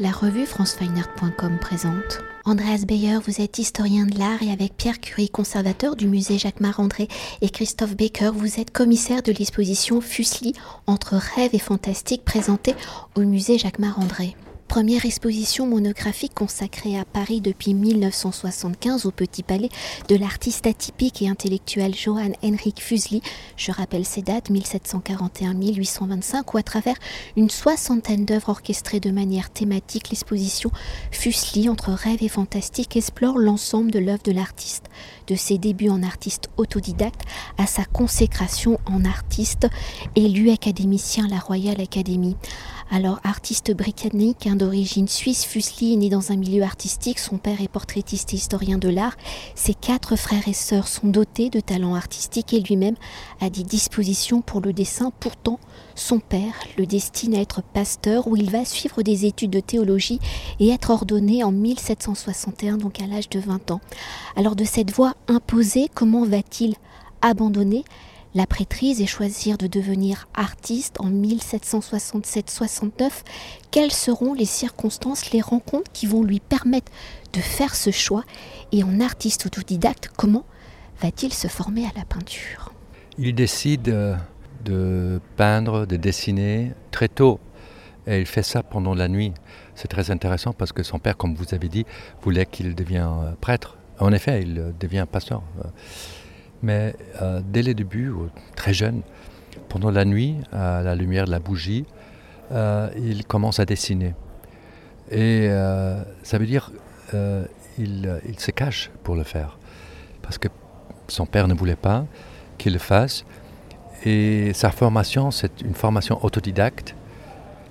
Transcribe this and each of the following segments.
La revue francefineart.com présente. Andreas Beyer, vous êtes historien de l'art et avec Pierre Curie, conservateur du musée Jacques-Marandré et Christophe Baker, vous êtes commissaire de l'exposition Fuseli entre rêve et fantastique présentée au musée Jacques-Marandré. Première exposition monographique consacrée à Paris depuis 1975 au Petit Palais de l'artiste atypique et intellectuel Johann Henrik Fuseli. Je rappelle ces dates 1741-1825 où à travers une soixantaine d'œuvres orchestrées de manière thématique, l'exposition Fuseli entre rêve et fantastique explore l'ensemble de l'œuvre de l'artiste, de ses débuts en artiste autodidacte à sa consécration en artiste élu académicien à la Royal Academy. Alors, artiste britannique hein, d'origine suisse, Fuseli est né dans un milieu artistique. Son père est portraitiste et historien de l'art. Ses quatre frères et sœurs sont dotés de talents artistiques et lui-même a des dispositions pour le dessin. Pourtant, son père le destine à être pasteur où il va suivre des études de théologie et être ordonné en 1761, donc à l'âge de 20 ans. Alors, de cette voie imposée, comment va-t-il abandonner la prêtrise et choisir de devenir artiste en 1767-69, quelles seront les circonstances, les rencontres qui vont lui permettre de faire ce choix Et en artiste autodidacte, comment va-t-il se former à la peinture? Il décide euh, de peindre, de dessiner très tôt. Et il fait ça pendant la nuit. C'est très intéressant parce que son père, comme vous avez dit, voulait qu'il devienne euh, prêtre. En effet, il devient pasteur. Mais euh, dès les débuts, très jeune, pendant la nuit, à la lumière de la bougie, euh, il commence à dessiner. Et euh, ça veut dire il se cache pour le faire. Parce que son père ne voulait pas qu'il le fasse. Et sa formation, c'est une formation autodidacte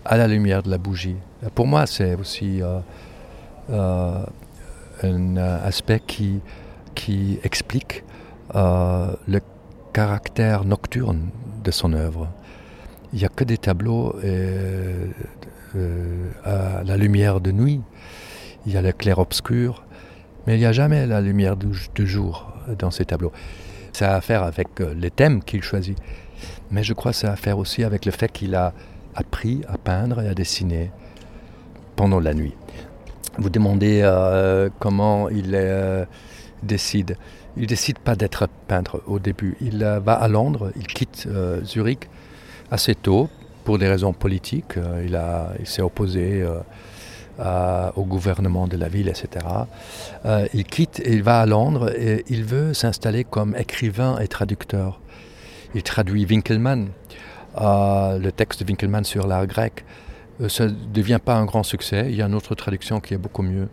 à la lumière de la bougie. Pour moi, c'est aussi un aspect qui, explique le caractère nocturne de son œuvre. Il n'y a que des tableaux euh, euh, à la lumière de nuit, il y a le clair-obscur, mais il n'y a jamais la lumière du, jour dans ces tableaux. Ça a à faire avec les thèmes qu'il choisit, mais je crois que ça a à faire aussi avec le fait qu'il a appris à peindre et à dessiner pendant la nuit. Vous demandez comment il décide. Il décide pas d'être peintre au début. Il euh, va à Londres, il quitte euh, Zurich assez tôt pour des raisons politiques. Euh, il, il s'est opposé au gouvernement de la ville, etc. il quitte et il va à Londres et il veut s'installer comme écrivain et traducteur. Il traduit Winkelmann, le texte de Winkelmann sur l'art grec. ça ne devient pas un grand succès. Il y a une autre traduction qui est beaucoup mieux.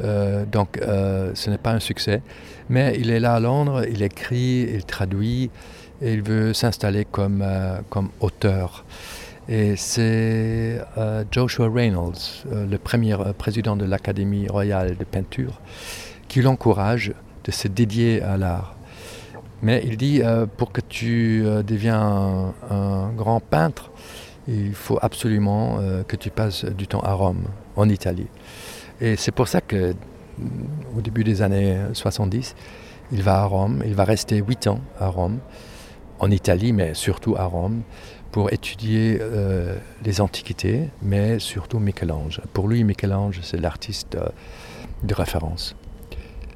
Euh, donc euh, ce n'est pas un succès. Mais il est là à Londres, il écrit, il traduit, et il veut s'installer comme, euh, comme auteur. Et c'est Joshua Reynolds, le premier président de l'Académie royale de peinture, qui l'encourage de se dédier à l'art. Mais il dit, pour que tu deviens un, grand peintre, il faut absolument que tu passes du temps à Rome, en Italie. Et c'est pour ça que au début des années 70, il va à Rome, il va rester 8 ans à Rome, en Italie, mais surtout à Rome, pour étudier euh, les antiquités, mais surtout Michel-Ange. Pour lui, Michel-Ange, c'est l'artiste euh, de référence.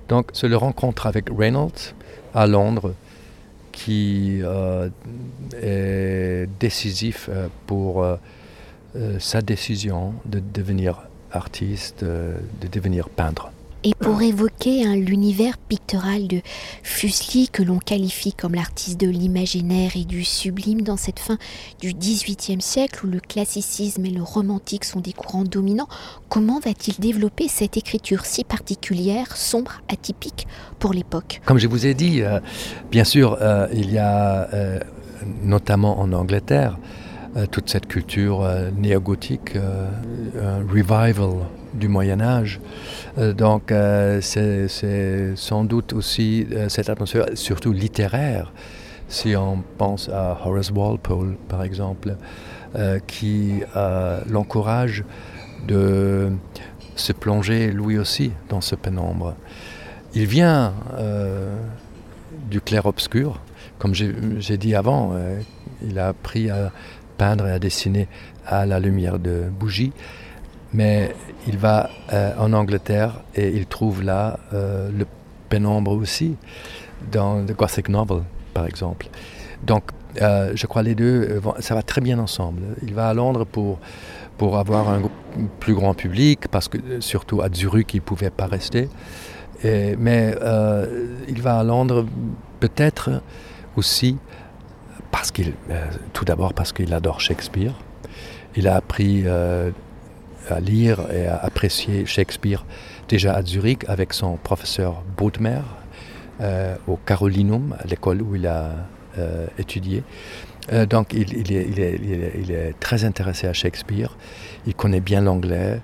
Donc, c'est le rencontre avec Reynolds à Londres qui euh, est décisif pour sa décision de devenir artiste, euh, de devenir peintre. Et pour évoquer hein, l'univers pictural de Fuseli, que l'on qualifie comme l'artiste de l'imaginaire et du sublime dans cette fin du XVIIIe siècle où le classicisme et le romantique sont des courants dominants, comment va-t-il développer cette écriture si particulière, sombre, atypique pour l'époque? Comme je vous ai dit, euh, bien sûr, euh, il y a notamment en Angleterre, toute cette culture euh, néogothique, euh, un revival du Moyen Âge. donc c'est sans doute aussi cette atmosphère, surtout littéraire, si on pense à Horace Walpole par exemple, qui l'encourage de se plonger lui aussi dans ce pénombre. Il vient du clair-obscur, comme j'ai dit avant, il a appris à peindre et à dessiner à la lumière de bougies. Mais il va en Angleterre et il trouve là le pénombre aussi, dans le Gothic Novel, par exemple. Donc, je crois les deux, ça va très bien ensemble. Il va à Londres pour pour avoir un plus grand public, parce que surtout à Zurich, il pouvait pas rester. mais euh, il va à Londres peut-être aussi parce qu'il, euh, tout d'abord parce qu'il adore Shakespeare. Il a appris euh, à lire et à apprécier Shakespeare déjà à Zurich avec son professeur Bodmer au Carolinum, à l'école où il a étudié. Euh, donc il, est, très intéressé à Shakespeare, il connaît bien l'anglais,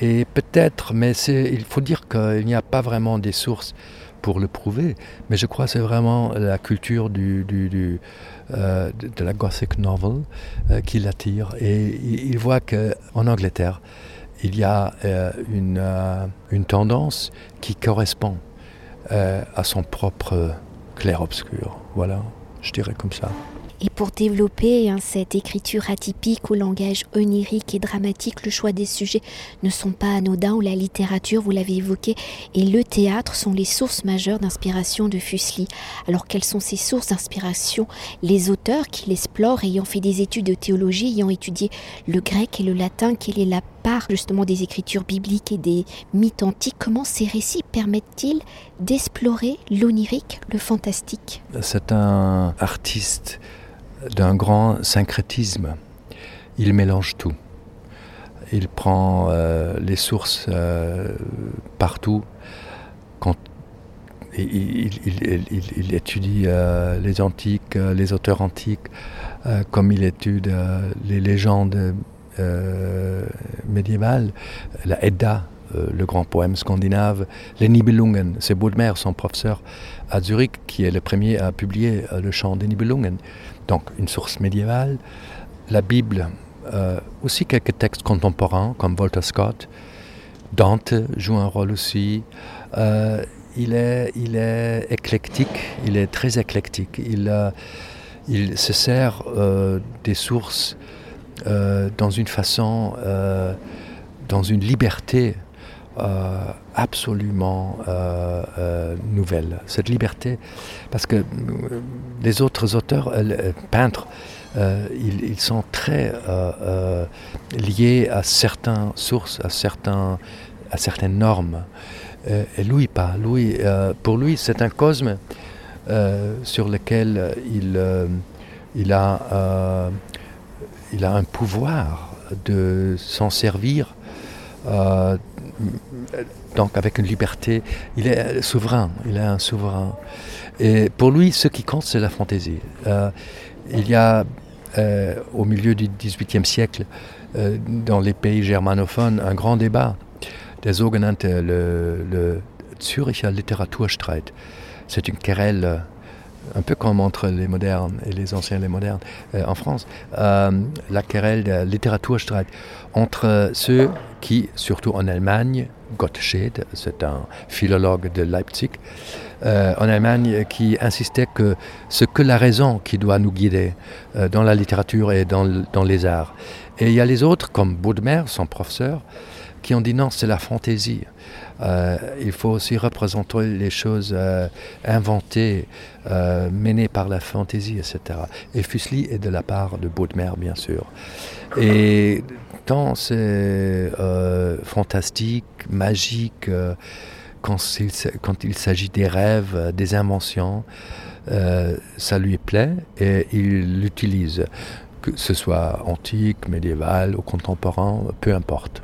et peut-être, mais il faut dire qu'il n'y a pas vraiment des sources pour le prouver, mais je crois que c'est vraiment la culture du, euh, de, la Gothic novel euh, qui l'attire. Et il, voit qu'en Angleterre, il y a une, une, tendance qui correspond à son propre clair-obscur. Voilà, je dirais comme ça. Et pour développer hein, cette écriture atypique au langage onirique et dramatique, le choix des sujets ne sont pas anodins, ou la littérature, vous l'avez évoqué, et le théâtre sont les sources majeures d'inspiration de Fuseli. Alors quelles sont ces sources d'inspiration? Les auteurs qui l'explorent, ayant fait des études de théologie, ayant étudié le grec et le latin, quelle est la part justement des écritures bibliques et des mythes antiques, comment ces récits permettent-ils d'explorer l'onirique, le fantastique? C'est un artiste d'un grand syncrétisme. Il mélange tout. Il prend euh, les sources euh, partout. Quand il, étudie euh, les antiques, les auteurs antiques, comme il étudie les légendes médiévales, la Edda, le grand poème scandinave, les Nibelungen. C'est Baudelaire, son professeur à Zurich, qui est le premier à publier le chant des Nibelungen donc une source médiévale, la Bible, euh, aussi quelques textes contemporains comme Walter Scott, Dante joue un rôle aussi. Euh, il, est, il est éclectique, il est très éclectique. Euh, il se sert des sources dans une façon, dans une liberté absolument nouvelle. Cette liberté, parce que les autres auteurs, euh, peintres, euh, ils, sont très euh, liés à certaines sources, à, certains, à certaines normes. et Louis pas. Louis, pour lui, c'est un cosme sur lequel il, il, a, il a un pouvoir de s'en servir donc avec une liberté. Il est souverain, il est un souverain. Et pour lui, ce qui compte, c'est la fantaisie. Euh, il y a, euh, au milieu du XVIIIe siècle, euh, dans les pays germanophones, un grand débat des sogenannte le, le Züricher Literaturstreit. C'est une querelle un peu comme entre les modernes et les anciens les modernes en France, la querelle de littératurstreit entre ceux qui, surtout en Allemagne, Gottsched, c'est un philologue de Leipzig, euh, en Allemagne, qui insistait que ce que la raison qui doit nous guider euh, dans la littérature et dans, dans, les arts. Et il y a les autres, comme Baudemère, son professeur, qui ont dit non, c'est la fantaisie. Euh, il faut aussi représenter les choses inventées, menées par la fantaisie, etc. Et Fuseli est de la part de Baudemère, bien sûr. Et tant c'est fantastique, magique, quand, quand il s'agit des rêves, euh, des inventions, euh, ça lui plaît et il l'utilise, que ce soit antique, médiéval ou contemporain, peu importe.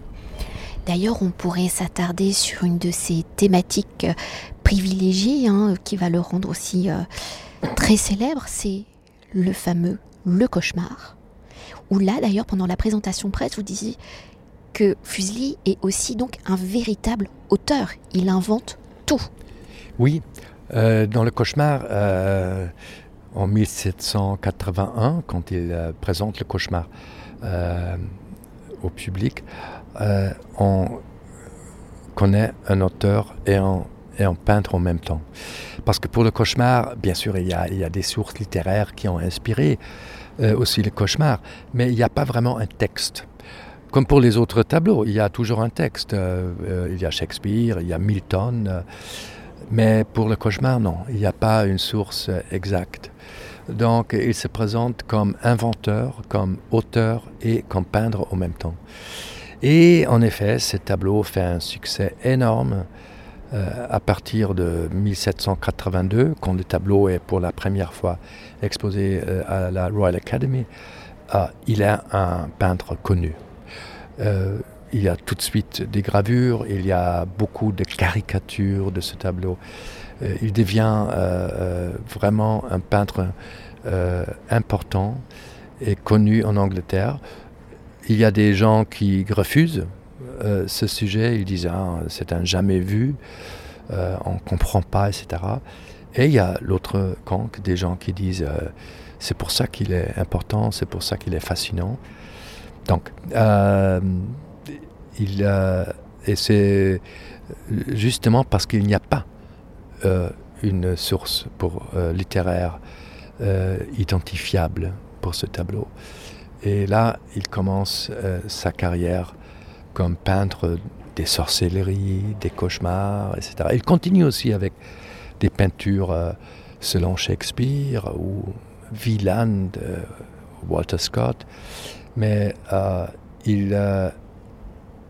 D'ailleurs, on pourrait s'attarder sur une de ces thématiques euh, privilégiées hein, qui va le rendre aussi très célèbre, c'est le fameux Le Cauchemar. Où là, d'ailleurs, pendant la présentation presse, vous disiez que Fuseli est aussi donc un véritable auteur. Il invente tout. Oui, euh, dans le cauchemar, euh, en 1781, quand il euh, présente le cauchemar au public, on connaît un auteur et un, peintre en même temps. Parce que pour le cauchemar, bien sûr, il y a, il y a des sources littéraires qui ont inspiré aussi le cauchemar, mais il n'y a pas vraiment un texte. comme pour les autres tableaux, il y a toujours un texte. il y a Shakespeare, il y a Milton. mais pour le cauchemar, non, il n'y a pas une source exacte. Donc il se présente comme inventeur, comme auteur et comme peintre en même temps. Et en effet, ce tableau fait un succès énorme euh, à partir de 1782, quand le tableau est pour la première fois exposé euh, à la Royal Academy. Euh, il est un peintre connu. il y a tout de suite des gravures, il y a beaucoup de caricatures de ce tableau. il devient vraiment un peintre important et connu en Angleterre. Il y a des gens qui refusent euh, ce sujet, ils disent ah, c'est un jamais vu, euh, on ne comprend pas, etc. Et il y a l'autre camp, des gens qui disent euh, c'est pour ça qu'il est important, c'est pour ça qu'il est fascinant. Donc, il, et c'est justement parce qu'il n'y a pas une source pour littéraire identifiable pour ce tableau. Et là, il commence sa carrière comme peintre des sorcelleries, des cauchemars, etc. Il continue aussi avec des peintures euh, selon Shakespeare ou Wieland, euh, Walter Scott, mais euh, il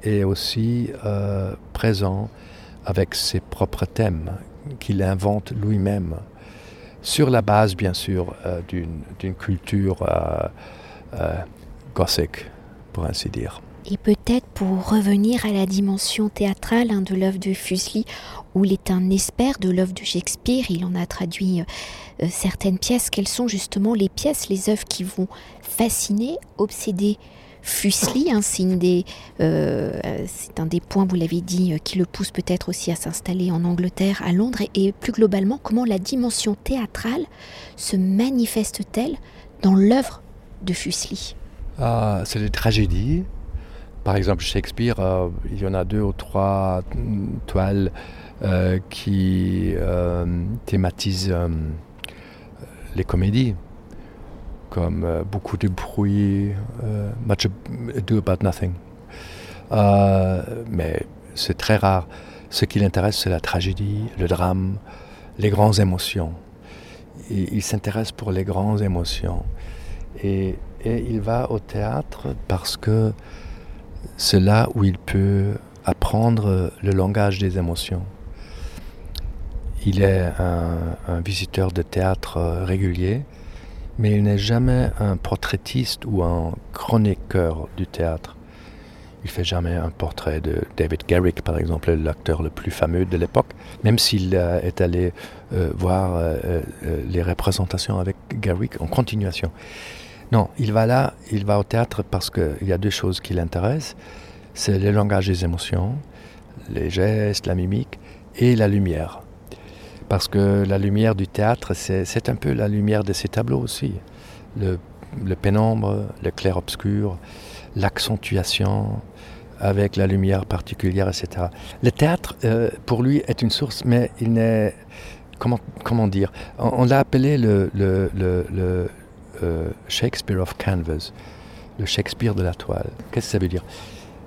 est aussi présent avec ses propres thèmes qu'il invente lui-même, sur la base bien sûr d'une culture gothique, pour ainsi dire. Et peut-être pour revenir à la dimension théâtrale hein, de l'œuvre de Fuseli, où il est un expert de l'œuvre de Shakespeare, il en a traduit euh, euh, certaines pièces. Quelles sont justement les pièces, les œuvres qui vont fasciner, obséder Fuseli hein, euh, C'est un des points, vous l'avez dit, qui le pousse peut-être aussi à s'installer en Angleterre, à Londres, et, plus globalement, comment la dimension théâtrale se manifeste-t-elle dans l'œuvre de Fuseli ah, C'est des tragédies, par exemple, Shakespeare, euh, il y en a deux ou trois toiles euh, qui euh, thématisent les comédies, comme beaucoup de bruit, Much Ado About Nothing. mais c'est très rare. Ce qui l'intéresse, c'est la tragédie, le drame, les grandes émotions. il s'intéresse pour les grandes émotions. Et, il va au théâtre parce que c'est là où il peut apprendre le langage des émotions. Il est un, visiteur de théâtre régulier, mais il n'est jamais un portraitiste ou un chroniqueur du théâtre. Il fait jamais un portrait de David Garrick, par exemple, l'acteur le plus fameux de l'époque, même s'il est allé euh, voir euh, euh, les représentations avec Garrick en continuation. Non, il va là, il va au théâtre parce qu'il y a deux choses qui l'intéressent. C'est le langage des émotions, les gestes, la mimique et la lumière. Parce que la lumière du théâtre, c'est un peu la lumière de ces tableaux aussi. Le, pénombre, le clair-obscur, l'accentuation avec la lumière particulière, etc. Le théâtre, euh, pour lui, est une source, mais il n'est... Comment, comment dire? On, l'a appelé le, le euh, Shakespeare of Canvas, le Shakespeare de la toile. Qu'est-ce que ça veut dire?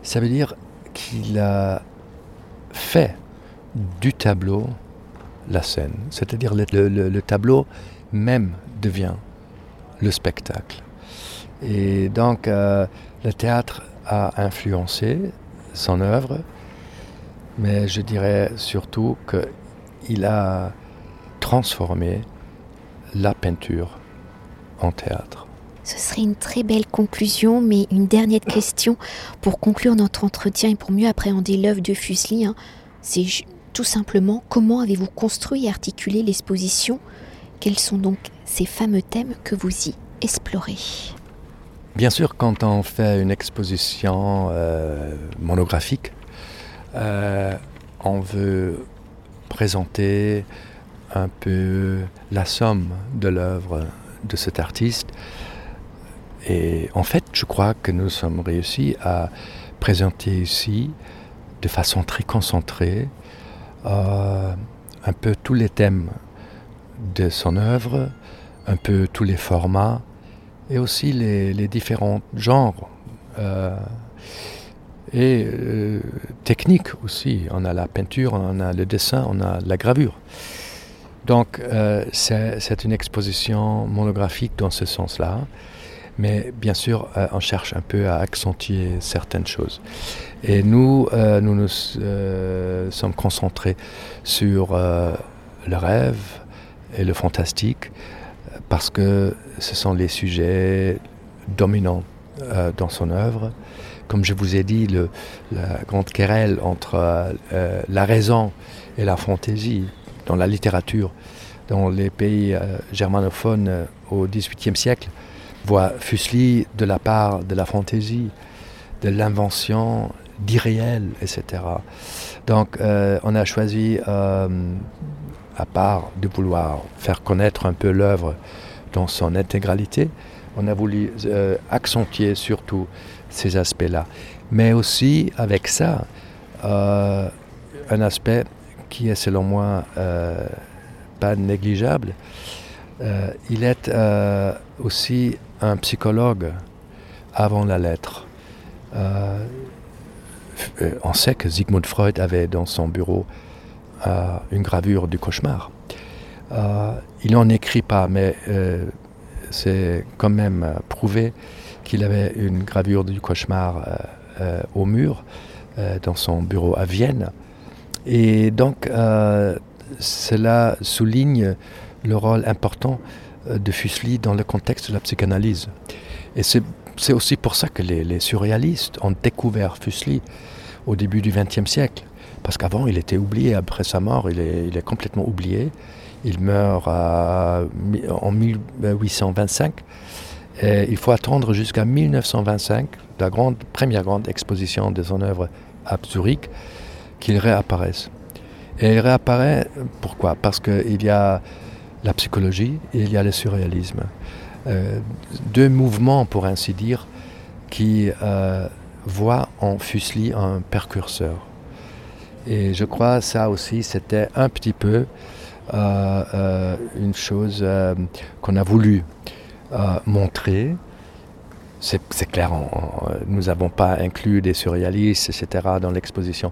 Ça veut dire qu'il a fait du tableau la scène, c'est-à-dire le, tableau même devient le spectacle. Et donc euh, le théâtre a influencé son œuvre, mais je dirais surtout qu'il a transformé la peinture théâtre. Ce serait une très belle conclusion, mais une dernière question pour conclure notre entretien et pour mieux appréhender l'œuvre de Fuseli. Hein. c'est tout simplement comment avez-vous construit et articulé l'exposition? Quels sont donc ces fameux thèmes que vous y explorez? Bien sûr, quand on fait une exposition euh, monographique, euh, on veut présenter un peu la somme de l'œuvre de cet artiste. Et en fait, je crois que nous sommes réussis à présenter ici, de façon très concentrée, euh, un peu tous les thèmes de son œuvre, un peu tous les formats et aussi les, différents genres. Euh, et technique aussi. On a la peinture, on a le dessin, on a la gravure. Donc c'est une exposition monographique dans ce sens-là. Mais bien sûr, on cherche un peu à accentuer certaines choses. Et nous, nous nous sommes concentrés sur le rêve et le fantastique, parce que ce sont les sujets dominants euh, dans son œuvre. Comme je vous ai dit, le, la grande querelle entre euh, la raison et la fantaisie dans la littérature, dans les pays euh, germanophones au XVIIIe siècle, voit Fuseli de la part de la fantaisie, de l'invention, d'irréel, etc. Donc on a choisi à part de vouloir faire connaître un peu l'œuvre dans son intégralité, on a voulu euh, accentuer surtout ces aspects-là. Mais aussi avec ça, euh, un aspect qui est selon moi euh, pas négligeable, il est aussi un psychologue avant la lettre. on sait que Sigmund Freud avait dans son bureau une gravure du cauchemar. Euh, il n'en écrit pas, mais euh, c'est quand même prouvé qu'il avait une gravure du cauchemar euh, au mur dans son bureau à Vienne. Et donc, cela souligne le rôle important de Fuseli dans le contexte de la psychanalyse. Et c'est aussi pour ça que les, surréalistes ont découvert Fuseli au début du XXe siècle. Parce qu'avant, il était oublié. Après sa mort, il est, complètement oublié. Il meurt en 1825. Et il faut attendre jusqu'à 1925, la première grande exposition de son œuvre à Zurich, qu'il réapparaisse. Et il réapparaît, pourquoi? Parce qu'il y a la psychologie et il y a le surréalisme. Euh, deux mouvements, pour ainsi dire, qui euh, voient en Fuseli un précurseur. Et je crois ça aussi, c'était un petit peu euh, une chose qu'on a voulu montrer. C'est clair, nous n'avons pas inclus des surréalistes, etc., dans l'exposition.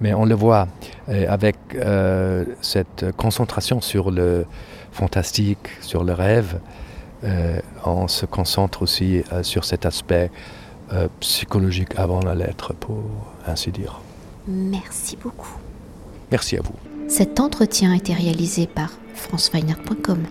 Mais on le voit avec cette concentration sur le fantastique, sur le rêve. on se concentre aussi sur cet aspect psychologique avant la lettre, pour ainsi dire. Merci beaucoup. Merci à vous. Cet entretien a été réalisé par franceweiner.com.